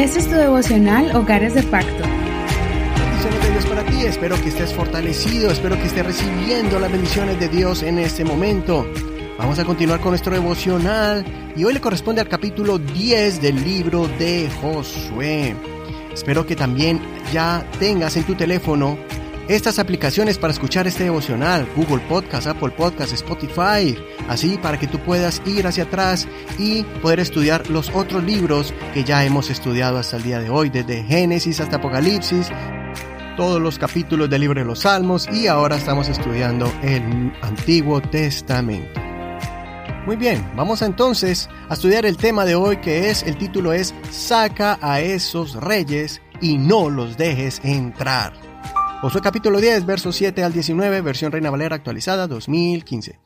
Este es tu devocional Hogares de Pacto. De Dios para ti. Espero que estés fortalecido, espero que estés recibiendo las bendiciones de Dios en este momento. Vamos a continuar con nuestro devocional y hoy le corresponde al capítulo 10 del libro de Josué. Espero que también ya tengas en tu teléfono estas aplicaciones para escuchar este devocional, Google Podcast, Apple Podcast, Spotify, así para que tú puedas ir hacia atrás y poder estudiar los otros libros que ya hemos estudiado hasta el día de hoy, desde Génesis hasta Apocalipsis, todos los capítulos del libro de los Salmos y ahora estamos estudiando el Antiguo Testamento. Muy bien, vamos entonces a estudiar el tema de hoy que es, el título es Saca a esos reyes y no los dejes entrar. Josué capítulo 10, versos 7 al 19, versión Reina Valera actualizada 2015.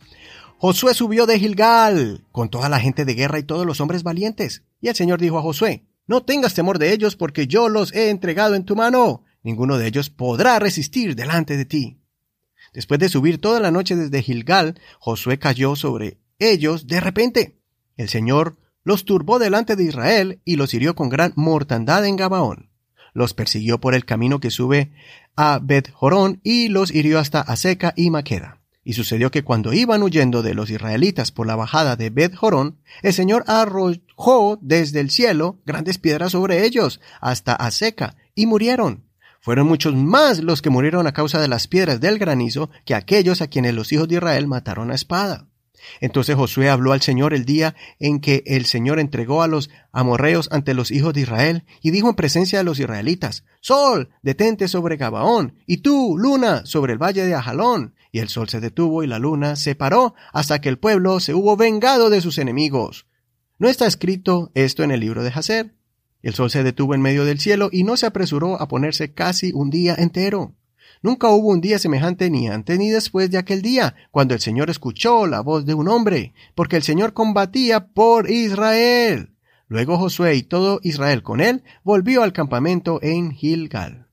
Josué subió de Gilgal con toda la gente de guerra y todos los hombres valientes. Y el Señor dijo a Josué, no tengas temor de ellos porque yo los he entregado en tu mano. Ninguno de ellos podrá resistir delante de ti. Después de subir toda la noche desde Gilgal, Josué cayó sobre ellos de repente. El Señor los turbó delante de Israel y los hirió con gran mortandad en Gabaón los persiguió por el camino que sube a Bet Jorón y los hirió hasta Aseca y Maqueda. Y sucedió que cuando iban huyendo de los israelitas por la bajada de Bet Jorón, el Señor arrojó desde el cielo grandes piedras sobre ellos hasta Aseca y murieron. Fueron muchos más los que murieron a causa de las piedras del granizo que aquellos a quienes los hijos de Israel mataron a espada. Entonces Josué habló al Señor el día en que el Señor entregó a los amorreos ante los hijos de Israel, y dijo en presencia de los israelitas, Sol, detente sobre Gabaón, y tú, luna, sobre el valle de Ajalón. Y el sol se detuvo y la luna se paró hasta que el pueblo se hubo vengado de sus enemigos. ¿No está escrito esto en el libro de Jacer? El sol se detuvo en medio del cielo y no se apresuró a ponerse casi un día entero. Nunca hubo un día semejante ni antes ni después de aquel día, cuando el Señor escuchó la voz de un hombre, porque el Señor combatía por Israel. Luego Josué y todo Israel con él volvió al campamento en Gilgal.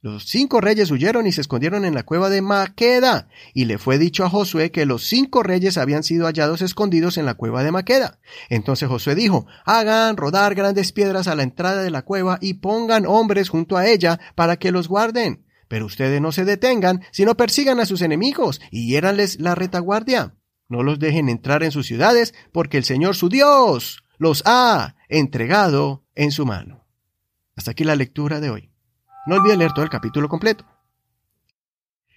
Los cinco reyes huyeron y se escondieron en la cueva de Maqueda, y le fue dicho a Josué que los cinco reyes habían sido hallados escondidos en la cueva de Maqueda. Entonces Josué dijo, hagan rodar grandes piedras a la entrada de la cueva y pongan hombres junto a ella para que los guarden. Pero ustedes no se detengan, sino persigan a sus enemigos y hiéranles la retaguardia. No los dejen entrar en sus ciudades, porque el Señor su Dios los ha entregado en su mano. Hasta aquí la lectura de hoy. No olvide leer todo el capítulo completo.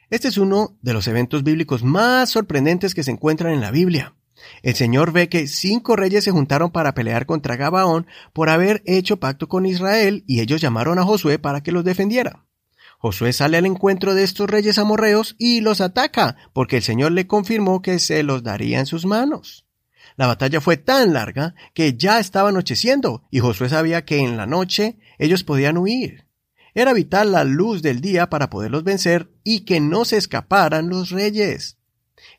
Este es uno de los eventos bíblicos más sorprendentes que se encuentran en la Biblia. El Señor ve que cinco reyes se juntaron para pelear contra Gabaón por haber hecho pacto con Israel y ellos llamaron a Josué para que los defendiera. Josué sale al encuentro de estos reyes amorreos y los ataca, porque el Señor le confirmó que se los daría en sus manos. La batalla fue tan larga que ya estaba anocheciendo, y Josué sabía que en la noche ellos podían huir. Era vital la luz del día para poderlos vencer y que no se escaparan los reyes.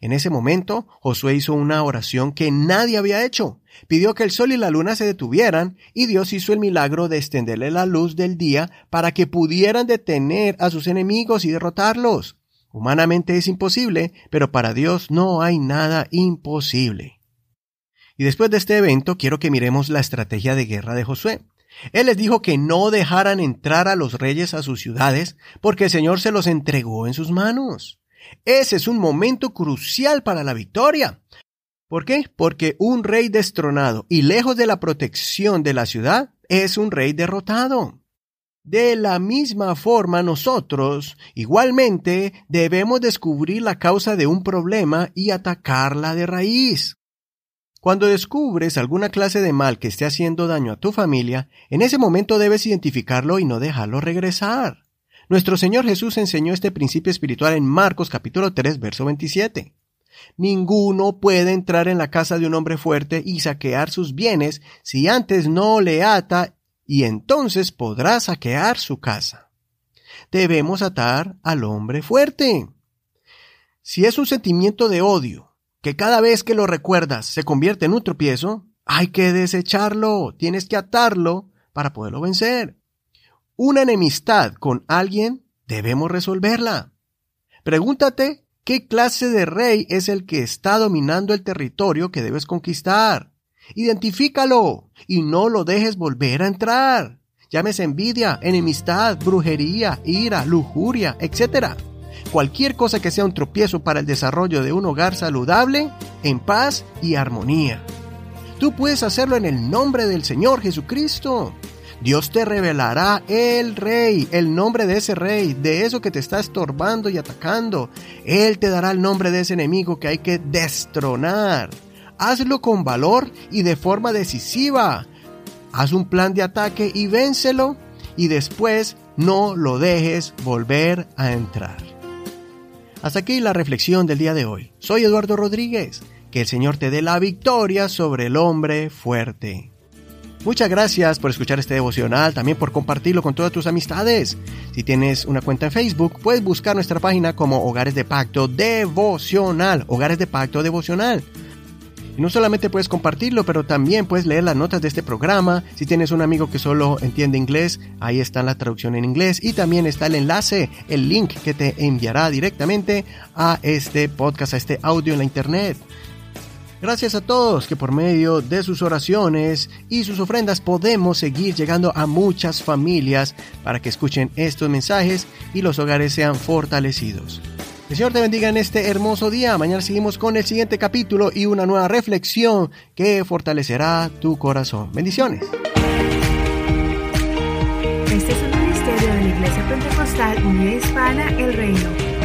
En ese momento, Josué hizo una oración que nadie había hecho. Pidió que el sol y la luna se detuvieran y Dios hizo el milagro de extenderle la luz del día para que pudieran detener a sus enemigos y derrotarlos. Humanamente es imposible, pero para Dios no hay nada imposible. Y después de este evento quiero que miremos la estrategia de guerra de Josué. Él les dijo que no dejaran entrar a los reyes a sus ciudades porque el Señor se los entregó en sus manos. Ese es un momento crucial para la victoria. ¿Por qué? Porque un rey destronado y lejos de la protección de la ciudad es un rey derrotado. De la misma forma nosotros, igualmente, debemos descubrir la causa de un problema y atacarla de raíz. Cuando descubres alguna clase de mal que esté haciendo daño a tu familia, en ese momento debes identificarlo y no dejarlo regresar. Nuestro Señor Jesús enseñó este principio espiritual en Marcos capítulo 3, verso 27. Ninguno puede entrar en la casa de un hombre fuerte y saquear sus bienes si antes no le ata y entonces podrá saquear su casa. Debemos atar al hombre fuerte. Si es un sentimiento de odio, que cada vez que lo recuerdas se convierte en un tropiezo, hay que desecharlo, tienes que atarlo para poderlo vencer una enemistad con alguien, debemos resolverla. Pregúntate qué clase de rey es el que está dominando el territorio que debes conquistar. Identifícalo y no lo dejes volver a entrar. llámese envidia, enemistad, brujería, ira, lujuria, etc. Cualquier cosa que sea un tropiezo para el desarrollo de un hogar saludable, en paz y armonía. Tú puedes hacerlo en el nombre del Señor Jesucristo. Dios te revelará el rey, el nombre de ese rey, de eso que te está estorbando y atacando. Él te dará el nombre de ese enemigo que hay que destronar. Hazlo con valor y de forma decisiva. Haz un plan de ataque y vénselo y después no lo dejes volver a entrar. Hasta aquí la reflexión del día de hoy. Soy Eduardo Rodríguez. Que el Señor te dé la victoria sobre el hombre fuerte. Muchas gracias por escuchar este devocional, también por compartirlo con todas tus amistades. Si tienes una cuenta en Facebook, puedes buscar nuestra página como Hogares de Pacto Devocional. Hogares de Pacto Devocional. Y no solamente puedes compartirlo, pero también puedes leer las notas de este programa. Si tienes un amigo que solo entiende inglés, ahí está la traducción en inglés. Y también está el enlace, el link que te enviará directamente a este podcast, a este audio en la internet. Gracias a todos que por medio de sus oraciones y sus ofrendas podemos seguir llegando a muchas familias para que escuchen estos mensajes y los hogares sean fortalecidos. El Señor te bendiga en este hermoso día. Mañana seguimos con el siguiente capítulo y una nueva reflexión que fortalecerá tu corazón. Bendiciones. Este es un ministerio de la Iglesia Pentecostal Unida Hispana El Reino.